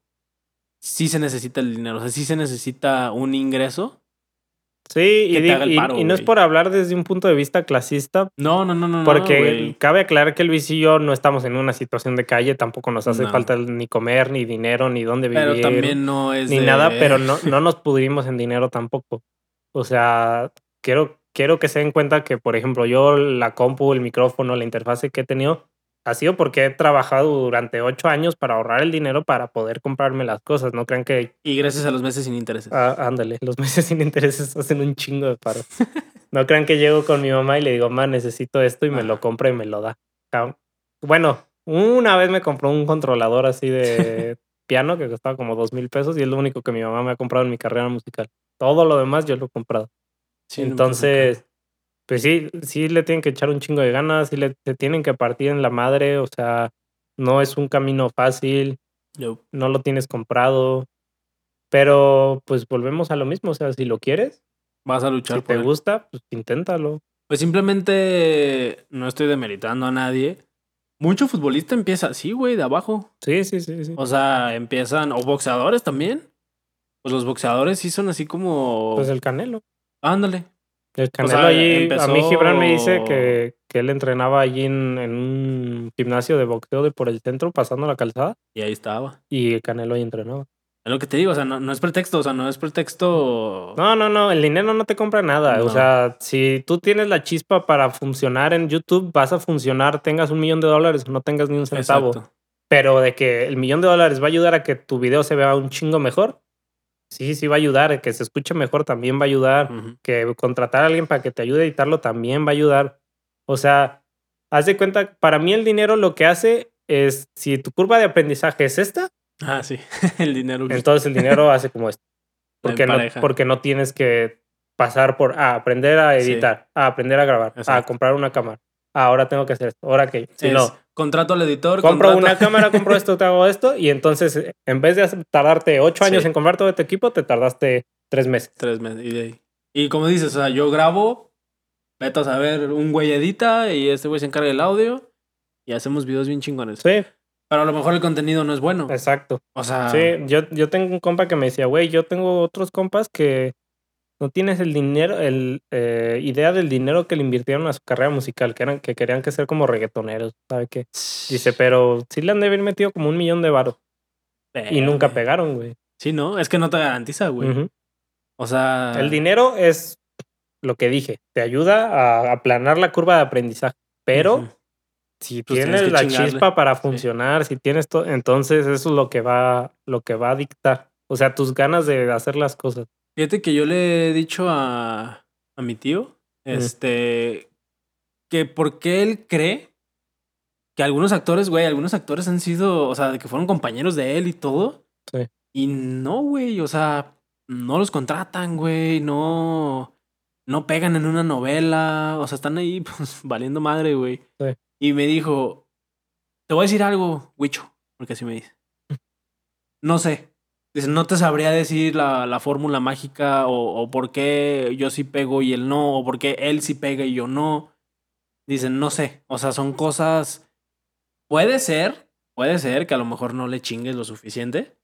sí se necesita el dinero. O sea, sí se necesita un ingreso. Sí, y, di- no es por hablar desde un punto de vista clasista, No, no, no, no. Porque cabe aclarar que Luis y yo no estamos en una situación de calle, tampoco nos hace No. falta ni comer, ni dinero, ni dónde vivir, Pero también no es ni de- nada, pero no, no nos pudrimos en dinero tampoco. O sea, quiero, quiero que se den cuenta que, por ejemplo, yo la compu, el micrófono, la interfase que he tenido, ha sido porque he trabajado durante ocho años para ahorrar el dinero para poder comprarme las cosas. No crean que, Y gracias a los meses sin intereses. ah, ándale, los meses sin intereses hacen un chingo de paro. No crean que llego con mi mamá y le digo, ma, necesito esto y me lo compra y me lo da. Bueno, una vez me compró un controlador así de piano que costaba como dos mil pesos y es lo único que mi mamá me ha comprado en mi carrera musical. Todo lo demás yo lo he comprado. Sí, no Entonces, pues sí, sí le tienen que echar un chingo de ganas, sí le se tienen que partir en la madre, o sea, no es un camino fácil, No. no lo tienes comprado, pero pues volvemos a lo mismo, o sea, si lo quieres, Vas a luchar si por te él. gusta, pues inténtalo. Pues simplemente no estoy demeritando a nadie. Mucho futbolista empieza así, güey, de abajo. Sí, sí, sí, sí. O sea, empiezan. O boxeadores también. Pues los boxeadores sí son así como. Pues el Canelo. Ándale. El Canelo sea, allí, a mí empezó- Gibran me dice que, que él entrenaba allí en, en un gimnasio de boxeo de por el centro, pasando la calzada, Y ahí estaba. y el Canelo ahí entrenaba. Es lo que te digo, o sea, no, no es pretexto, o sea, no es pretexto. No, no, no, el dinero no te compra nada. O No. sea, si tú tienes la chispa para funcionar en YouTube, vas a funcionar, tengas un millón de dólares o no tengas ni un centavo. Exacto. Pero de que el millón de dólares va a ayudar a que tu video se vea un chingo mejor, sí, sí va a ayudar. Que se escuche mejor también va a ayudar. Que contratar a alguien para que te ayude a editarlo también va a ayudar. O sea, haz de cuenta, para mí el dinero lo que hace es, si tu curva de aprendizaje es esta, Ah, sí. el dinero. entonces el dinero hace como esto. Porque no, porque no tienes que pasar por a aprender a Sí. editar, a aprender a grabar, a Exacto. comprar una cámara. Ah, ahora tengo que hacer esto, ahora que si Es no, Contrato al editor. compro contrato- una cámara, compro esto, te hago esto, y entonces en vez de tardarte ocho años Sí. en comprar todo tu equipo, te tardaste tres meses. Tres meses. Y, de ahí. y como dices, o sea, yo grabo, vete a saber, un güey edita y este güey se encarga del audio y hacemos videos bien chingones. Sí, Pero a lo mejor el contenido no es bueno. exacto. O sea, Sí, yo, yo tengo un compa que me decía, güey, yo tengo otros compas que no tienes el dinero, el eh, idea del dinero que le invirtieron a su carrera musical, que eran, que querían que ser como reggaetoneros, ¿sabe qué? Dice, pero sí le han de haber metido como un millón de varos. Y nunca pegaron, güey. Sí, ¿no? Es que no te garantiza, güey. O sea. El dinero es lo que dije, te ayuda a aplanar la curva de aprendizaje, pero si Pues tienes la chingarle. chispa para Sí. funcionar, si tienes todo, entonces eso es lo que va, lo que va a dictar. O sea, tus ganas de hacer las cosas. Fíjate que yo le he dicho a, a mi tío, este, que por qué él cree que algunos actores, güey, algunos actores han sido, o sea, de que fueron compañeros de él y todo. Sí. Y no, güey, o sea, no los contratan, güey, no, no pegan en una novela, o sea, están ahí, pues, valiendo madre, güey. Sí. Y me dijo, te voy a decir algo, Wicho, porque así me dice. No sé. Dice, no te sabría decir la, la fórmula mágica o, o por qué yo sí pego y él no, o por qué él sí pega y yo no. Dicen, no sé. O sea, son cosas. Puede ser, puede ser que a lo mejor no le chingues lo suficiente.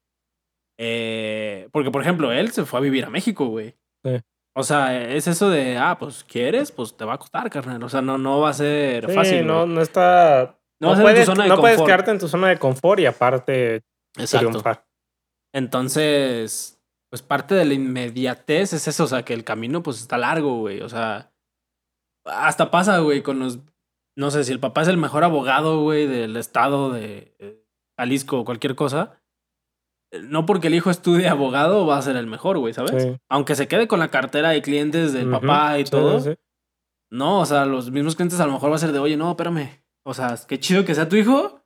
Eh, porque, por ejemplo, él se fue a vivir a México, güey. Sí. O sea, es eso de, ah, pues quieres, pues te va a costar, carnal. O sea, no, no va a ser Sí, fácil. no, güey. no está. No No, puedes, zona de no puedes quedarte en tu zona de confort y aparte Exacto. triunfar. Entonces, pues parte de la inmediatez es eso, o sea, que el camino pues está largo, güey. O sea, hasta pasa, güey, con los, no sé, si el papá es el mejor abogado, güey, del estado de eh, Jalisco o cualquier cosa, eh, no porque el hijo estudie abogado va a ser el mejor, güey, ¿sabes? Sí. Aunque se quede con la cartera de clientes del papá y Sí, todo, sí, no, o sea, los mismos clientes a lo mejor va a ser de, oye, no, espérame, o sea, qué chido que sea tu hijo,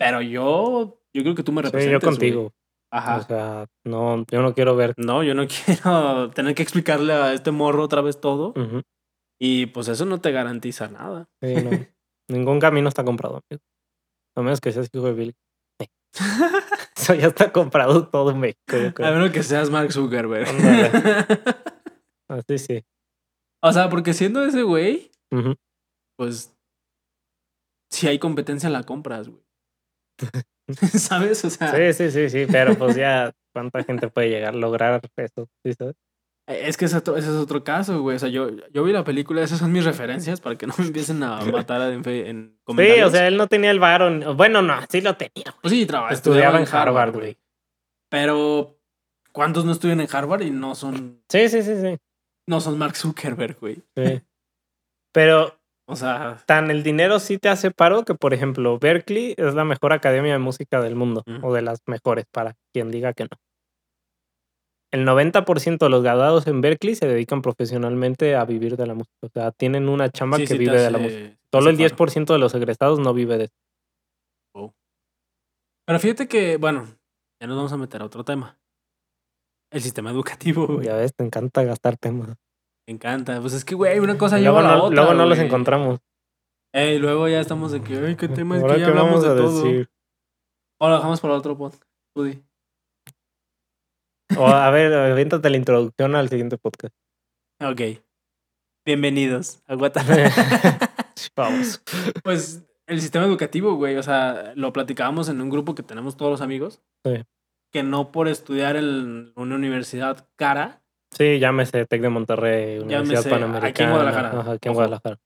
pero yo, yo creo que tú me representas. yo contigo. Ajá. O sea, no, yo no quiero ver. No, yo no quiero tener que explicarle a este morro otra vez todo. Y pues eso no te garantiza nada. Sí, no. Ningún camino está comprado, amigo. A menos que seas hijo de Bill. Eso ya está comprado todo en México, yo A menos que seas Mark Zuckerberg. Así sí. o sea, porque siendo ese güey, pues si hay competencia la compras, güey. ¿Sabes? O sea, Sí, sí, sí, sí, pero pues ya, ¿cuánta gente puede llegar a lograr eso? ¿Sí sabes? es que ese, otro- ese es otro caso, güey. O sea, yo, yo vi la película, esas son mis referencias para que no me empiecen a matar en, en Sí, comentarios. o sea, él no tenía el varo. Bueno, no, sí lo tenía. pues sí, traba- Estudiaba en Harvard, güey. Pero, ¿cuántos no estudian en Harvard y no son, Sí, sí, sí, sí. no son Mark Zuckerberg, güey? sí. Pero O sea, tan el dinero sí te hace paro que, por ejemplo, Berkeley es la mejor academia de música del mundo, o de las mejores, para quien diga que no. El 90% de los graduados en Berkeley se dedican profesionalmente a vivir de la música. O sea, tienen una chamba sí, que sí vive de la música. Solo el paro. 10% de los egresados no vive de eso. Pero fíjate que, bueno, ya nos vamos a meter a otro tema. El sistema educativo, güey. Ya ves, te encanta gastar temas. Me encanta. Pues es que, güey, una cosa Luego lleva a la no, otra. luego no los encontramos. Ey, luego ya estamos de que, ay, qué tema es Ahora, que ya ¿qué hablamos vamos de a todo. decir? O lo dejamos para otro podcast. Di. O, a ver, aviéntate la introducción al siguiente podcast. Ok. Bienvenidos a Guata. Vamos. pues el sistema educativo, güey. O sea, lo platicábamos en un grupo que tenemos todos los amigos. Sí. Que no por estudiar en una universidad cara, Sí, llámese Tec de Monterrey, Universidad Llámese, Panamericana. aquí en Guadalajara. Ajá, aquí en. Guadalajara.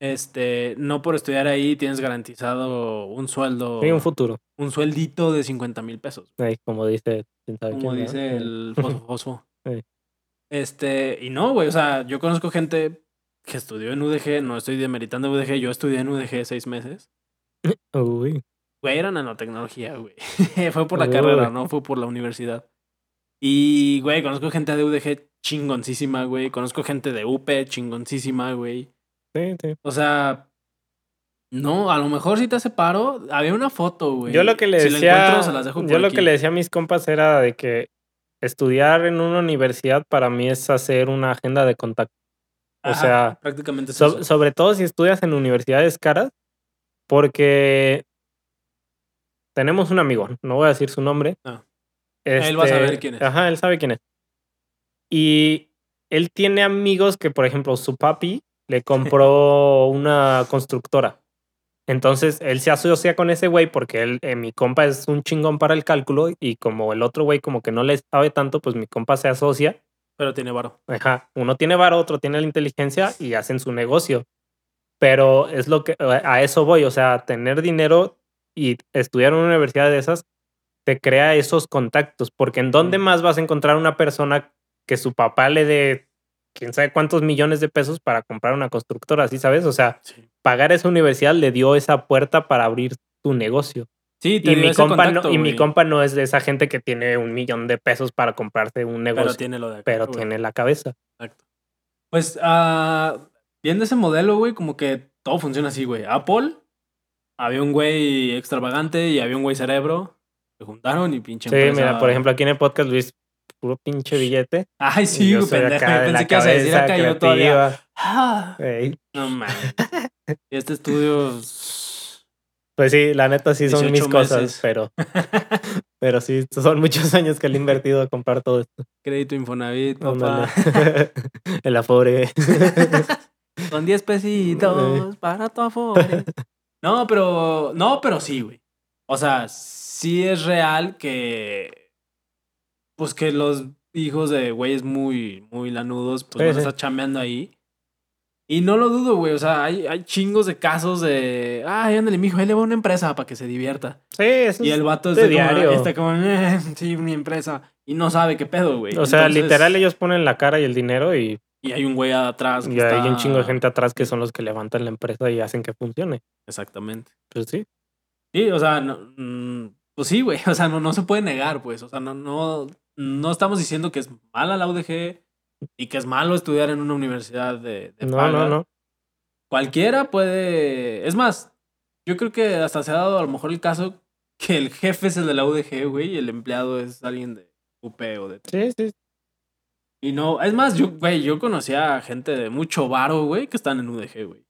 este, no por estudiar ahí tienes garantizado un sueldo. Sí, un futuro. Un sueldito de 50 mil pesos. Como dice, Como dice el fosfo fosfo. Sí. Este, y no, güey, o sea, yo conozco gente que estudió en UDG, no estoy demeritando UDG, yo estudié en UDG seis meses. Uy. Güey, era nanotecnología, güey. fue por la Uy. carrera, no fue por la universidad. Y, güey, conozco gente de UDG chingoncísima, güey. Conozco gente de UP chingoncísima, güey. Sí, sí. O sea, no, a lo mejor si te hace paro, había una foto, güey. Yo lo que le Si la decía, encuentro, se las dejo por yo lo aquí. que le decía a mis compas era de que estudiar en una universidad para mí es hacer una agenda de contacto. O Ajá, sea, prácticamente es So- eso. sobre todo si estudias en universidades caras, porque tenemos un amigo, no voy a decir su nombre. Ah. Él va a Este, saber quién es. Ajá, él sabe quién es. Y él tiene amigos que, por ejemplo, su papi le compró una constructora. Entonces, él se asocia con ese güey porque él, eh, mi compa es un chingón para el cálculo y como el otro güey como que no le sabe tanto, pues mi compa se asocia Pero tiene varo. Ajá, uno tiene varo, otro tiene la inteligencia y hacen su negocio. Pero es lo que a eso voy, o sea, tener dinero y estudiar en una universidad de esas te crea esos contactos, porque en dónde Mm. más vas a encontrar una persona que su papá le dé quién sabe cuántos millones de pesos para comprar una constructora, ¿sí sabes? O sea, Sí. pagar esa universidad le dio esa puerta para abrir tu negocio. Sí, te Y dio mi, ese compa contacto, no, y mi compa no es de esa gente que tiene un millón de pesos para comprarse un negocio, Pero tiene lo de acá, pero güey. tiene la cabeza. Exacto. Pues, ah, viendo ese modelo, güey, como que todo funciona así, güey. Apple, había un güey extravagante y había un güey cerebro. Se juntaron y pinche Sí, empresa- mira, por ejemplo, aquí en el podcast Luis, puro pinche billete. Ay, sí, yo pendejo. acá pensé que ibas a decir acá yo todavía. Ah, no mames. Este estudio. Pues sí, la neta sí son mis 18 cosas, pero, pero sí, son muchos años que le he invertido a comprar todo esto. Crédito Infonavit, papá. El afore. Son 10 pesitos para tu afore. No, pero. No, pero sí, güey. O sea, sí es real que. Pues que los hijos de güeyes muy, muy lanudos, pues Sí, van a sí. chambeando ahí. Y no lo dudo, güey. O sea, hay, hay chingos de casos de. Ay, ándale, mijo, ahí le va una empresa para que se divierta. Sí, eso Y es- el vato de está como, diario. está como, "Eh, sí, mi empresa. Y no sabe qué pedo, güey. O sea, Entonces, literal ellos ponen la cara y el dinero y, Y hay un güey atrás. que y hay un chingo de gente atrás que son los que levantan la empresa y hacen que funcione. Exactamente. Pues sí. Sí, o sea, no, mm, pues sí, güey. O sea, no, no se puede negar, pues. O sea, no, no, no estamos diciendo que es mala la UDG y que es malo estudiar en una universidad de, de No, paga. no, no. Cualquiera puede. Es más, yo creo que hasta se ha dado a lo mejor el caso que el jefe es el de la UDG, güey, y el empleado es alguien de UP o de. Sí, sí. Y no, es más, yo, güey, yo conocía a gente de mucho varo, güey, que están en UDG, güey.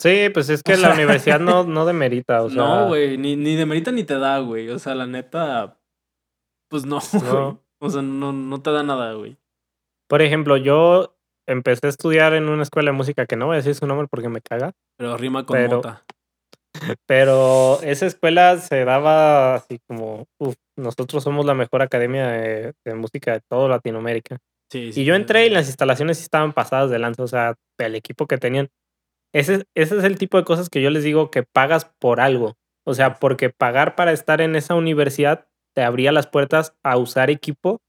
Sí, pues es que O la sea- universidad no, no demerita, o sea. no, güey, ni, ni de merita ni te da, güey. O sea, la neta, pues no, No. O sea, no, no te da nada, güey. Por ejemplo, yo empecé a estudiar en una escuela de música que no voy a decir su nombre porque me caga. Pero rima con Pero- mota. Pero esa escuela se daba así como, uf, nosotros somos la mejor academia de, de música de toda Latinoamérica. Sí, sí, Y yo entré y las instalaciones estaban pasadas de lanza, o sea, el equipo que tenían. Ese, ese es el tipo de cosas que yo les digo que pagas por algo. O sea, porque pagar para estar en esa universidad te abría las puertas a usar equipo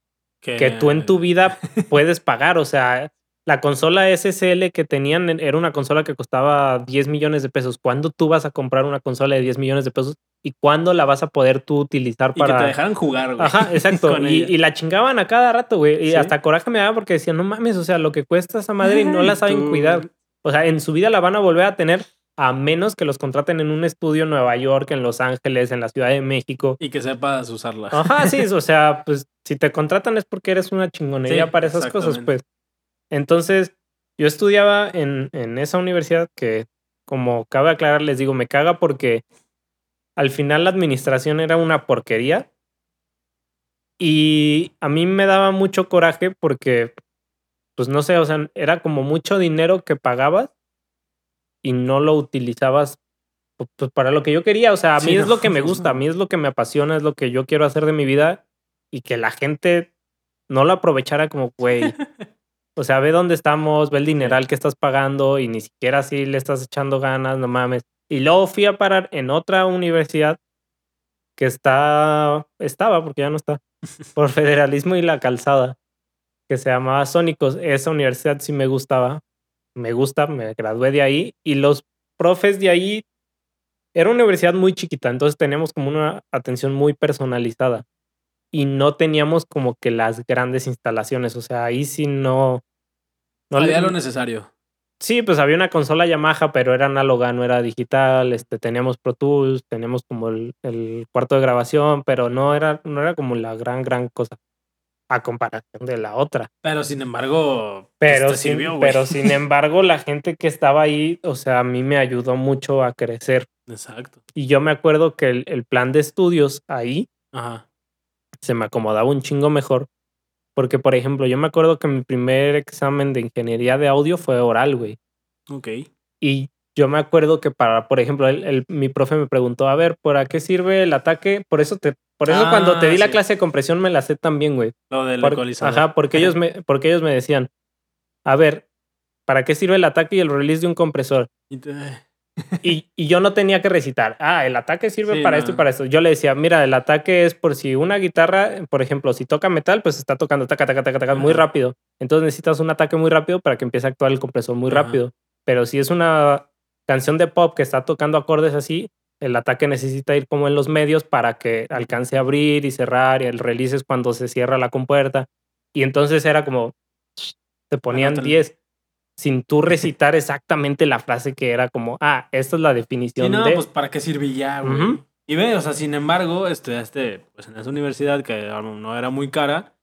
que tú en tu vida puedes pagar. O sea, la consola SSL que tenían en- era una consola que costaba 10 millones de pesos. ¿Cuándo tú vas a comprar una consola de 10 millones de pesos? ¿Y cuándo la vas a poder tú utilizar Y para...? que te dejaran jugar, güey. Ajá, exacto. y, y la chingaban a cada rato, güey. Y Sí. hasta coraje me daba porque decían, no mames, o sea, lo que cuesta esa madre y no la saben tú. cuidar. O sea, en su vida la van a volver a tener a menos que los contraten en un estudio en Nueva York, en Los Ángeles, en la Ciudad de México. Y que sepas usarla. Ajá, sí, o sea, pues si te contratan es porque eres una chingonería Sí, para esas cosas, pues. Entonces, yo estudiaba en, en esa universidad que, como cabe aclarar, les digo, me caga porque al final la administración era una porquería. Y a mí me daba mucho coraje porque, pues no sé, o sea, era como mucho dinero que pagabas y no lo utilizabas pu- pues, para lo que yo quería. O sea, a mí Sí, es no. lo que me gusta, a mí es lo que me apasiona, es lo que yo quiero hacer de mi vida y que la gente no lo aprovechara como, güey, O sea, ve dónde estamos, ve el dineral que estás pagando y ni siquiera así le estás echando ganas, no mames. Y luego fui a parar en otra universidad que está, estaba, porque ya no está, por federalismo y la calzada, que se llamaba Sónicos. Esa universidad sí me gustaba, me gusta, me gradué de ahí y los profes de ahí, era una universidad muy chiquita, entonces teníamos como una atención muy personalizada y no teníamos como que las grandes instalaciones, o sea, ahí sí no... no había lo necesario. Sí, pues había una consola Yamaha, pero era análoga, no era digital. Este, teníamos Pro Tools, teníamos como el, el, cuarto de grabación, pero no era, no era como la gran, gran cosa a comparación de la otra. Pero sin embargo, pues, pero, sin, sirvió, pero sin embargo, la gente que estaba ahí, o sea, a mí me ayudó mucho a crecer. Exacto. Y yo me acuerdo que el, el plan de estudios ahí Ajá. se me acomodaba un chingo mejor. Porque, por ejemplo, yo me acuerdo que mi primer examen de ingeniería de audio fue oral, güey. Ok. Y yo me acuerdo que para, por ejemplo, el, el, mi profe me preguntó, a ver, ¿por qué sirve el ataque? Por eso te, por eso ah, cuando te di sí. la clase de compresión me la sé también, güey. Lo del por. Ajá, porque ellos me, porque ellos me decían, a ver, ¿para qué sirve el ataque y el release de un compresor? Y, yo no tenía que recitar, ah, el ataque sirve Sí, para no. esto y para esto. Yo le decía, mira, el ataque es por si una guitarra, por ejemplo, si toca metal, pues está tocando taca, taca, taca, taca, muy rápido. Entonces necesitas un ataque muy rápido para que empiece a actuar el compresor muy Ajá. rápido. Pero si es una canción de pop que está tocando acordes así, el ataque necesita ir como en los medios para que alcance a abrir y cerrar, y el release es cuando se cierra la compuerta. Y entonces era como, te ponían Anótalo. 10 sin tú recitar exactamente la frase que era como, ah, esta es la definición Sí, no, de... pues para qué sirve ya, güey. Y ve, o sea, sin embargo, estudiaste pues en esa universidad que no era muy cara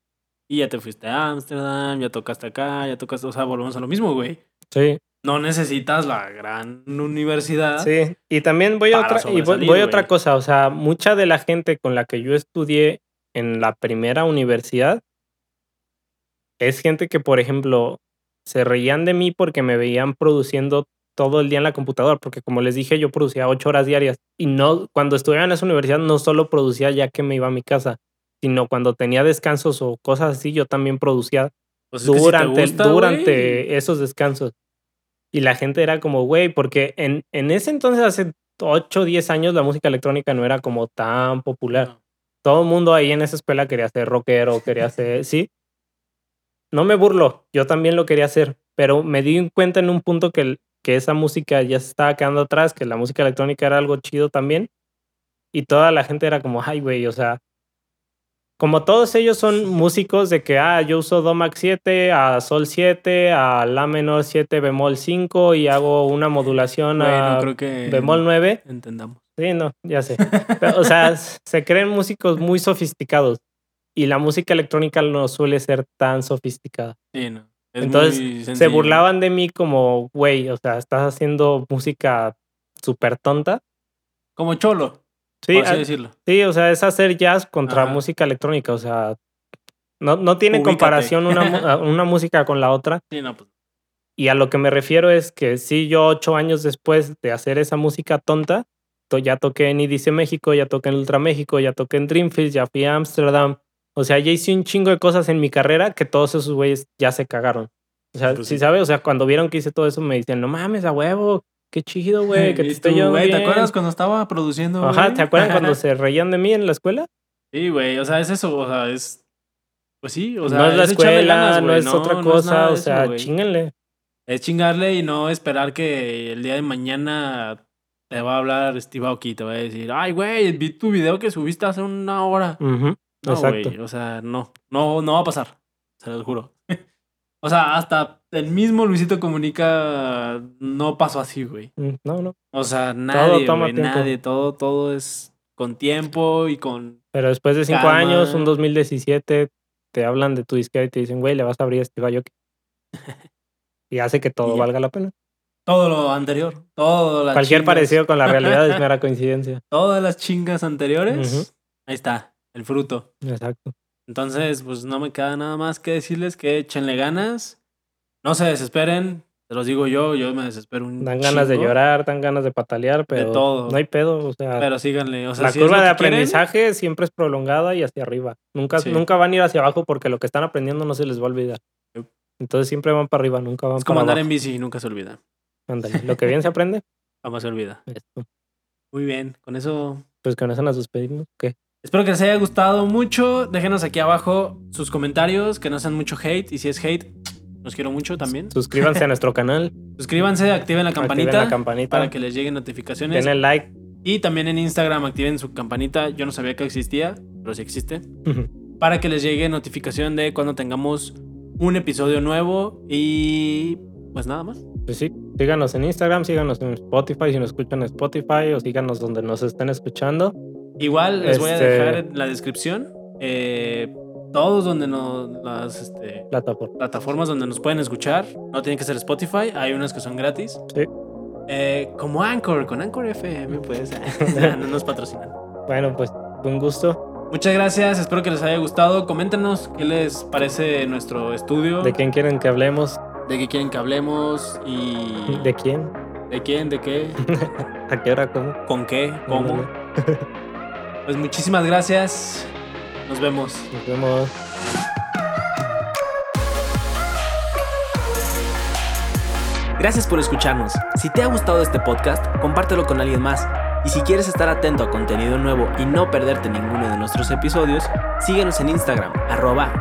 y ya te fuiste a Ámsterdam, ya tocaste acá, ya tocaste, o sea, volvemos a lo mismo, güey. Sí, No necesitas la gran universidad. sí. Y también voy a otra, y voy, sobresalir, voy a otra cosa, o sea, mucha de la gente con la que yo estudié en la primera universidad es gente que, por ejemplo, se reían de mí porque me veían produciendo todo el día en la computadora, porque como les dije, yo producía ocho horas diarias y no, cuando estudiaba en esa universidad no solo producía ya que me iba a mi casa, sino cuando tenía descansos o cosas así, yo también producía Pues es que si te durante, gusta, durante esos descansos. Y la gente era como, güey, porque en, en ese entonces, hace 8 o 10 años, la música electrónica no era como tan popular. no. Todo el mundo ahí en esa escuela quería ser rockero, quería ser, sí. No me burlo, yo también lo quería hacer, pero me di cuenta en un punto que, que esa música ya se estaba quedando atrás, que la música electrónica era algo chido también. Y toda la gente era como, ay, güey, o sea, como todos ellos son músicos de que, ah, yo uso Do Max 7 a Sol 7, a La menor 7 bemol 5 y hago una modulación Güey, a creo que bemol 9. entendamos. Sí, no, ya sé. Pero, o sea, se creen músicos muy sofisticados y la música electrónica no suele ser tan sofisticada. Sí, no. Es Entonces, Se burlaban de mí como, güey, o sea, estás haciendo música súper tonta. Como cholo, Sí, por así ah, decirlo. sí, o sea, es hacer jazz contra Ajá. música electrónica, o sea, no, no tiene Ubícate. comparación una, mu- a- una música con la otra. Sí, no, pues. Y a lo que me refiero es que sí, yo ocho años después de hacer esa música tonta, to- ya toqué en IDC México, ya toqué en Ultra México, ya toqué en Dreamfield, ya fui a Ámsterdam. O sea, ya hice un chingo de cosas en mi carrera que todos esos güeyes ya se cagaron. O sea, Pues sí, sí. ¿sabes? O sea, cuando vieron que hice todo eso me dicen, no mames, a huevo, qué chido, güey, que te estoy yendo güey, ¿te bien". acuerdas cuando estaba produciendo? Ajá, güey? ¿te acuerdan cuando se reían de mí en la escuela? Sí, güey, o sea, es eso, o sea, es. Pues sí, o sea, no es la escuela, ganas, no es otra no cosa, o eso, sea, güey. chinguenle. Es chingarle y no esperar que el día de mañana te va a hablar Steve Aoki te va a decir, ay, güey, vi tu video que subiste hace una hora. Ujú, No, exacto. güey, o sea, no, no, no va a pasar, se los juro. O sea, hasta el mismo Luisito Comunica no pasó así, güey. Mm, No, no. O sea, nadie, toma güey, tiempo. nadie, todo, todo es con tiempo y con... Pero después de cinco Calma. años, un 2017, te hablan de tu disquera y te dicen, güey, le vas a abrir a Steve Aoki. y hace que todo valga la pena. Todo lo anterior, todo las Cualquier chingas- parecido con la realidad es mera coincidencia. Todas las chingas anteriores, ahí está, el fruto. Exacto. Entonces, pues no me queda nada más que decirles que échenle ganas, no se desesperen, se los digo yo, yo me desespero un Dan ganas de llorar, dan ganas de patalear, pero todo. no hay pedo. O sea, Pero síganle, o sea, la si curva de quieren, aprendizaje siempre es prolongada y hacia arriba. Nunca, Sí. nunca van a ir hacia abajo porque lo que están aprendiendo no se les va a olvidar. Entonces siempre van para arriba, nunca van Es como para andar abajo. en bici y nunca se olvida. Ándale, Lo que bien se aprende, Jamás se olvida. esto. Muy bien, con eso Pues con eso nos despedimos. ¿Qué? Espero que les haya gustado mucho. Déjenos aquí abajo sus comentarios, que no sean mucho hate. Y si es hate, los quiero mucho también. Suscríbanse a nuestro canal. Suscríbanse, activen la activen campanita la campanita. para que les lleguen notificaciones. Denle like. Y también en Instagram activen su campanita. Yo no sabía que existía, pero sí existe. Para que les llegue notificación de cuando tengamos un episodio nuevo. Y pues nada más. Pues sí, síganos en Instagram, síganos en Spotify si nos escuchan en Spotify o síganos donde nos estén escuchando. Igual les voy a Este- dejar en la descripción eh, todos donde nos las este, Plataforma. plataformas donde nos pueden escuchar. No tienen que ser Spotify, hay unas que son gratis. Sí. Eh, como Anchor, con Anchor FM, pues. no nos patrocinan. Bueno, pues un gusto. Muchas gracias, espero que les haya gustado. Coméntenos qué les parece nuestro estudio, ¿De quién quieren que hablemos? de qué quieren que hablemos y ¿De quién? de quién, de qué, ¿A qué hora? ¿Cómo? con qué, cómo. Pues muchísimas gracias. Nos vemos. Nos vemos. Gracias por escucharnos. Si te ha gustado este podcast, compártelo con alguien más. Y si quieres estar atento a contenido nuevo y no perderte ninguno de nuestros episodios, síguenos en Instagram, arroba.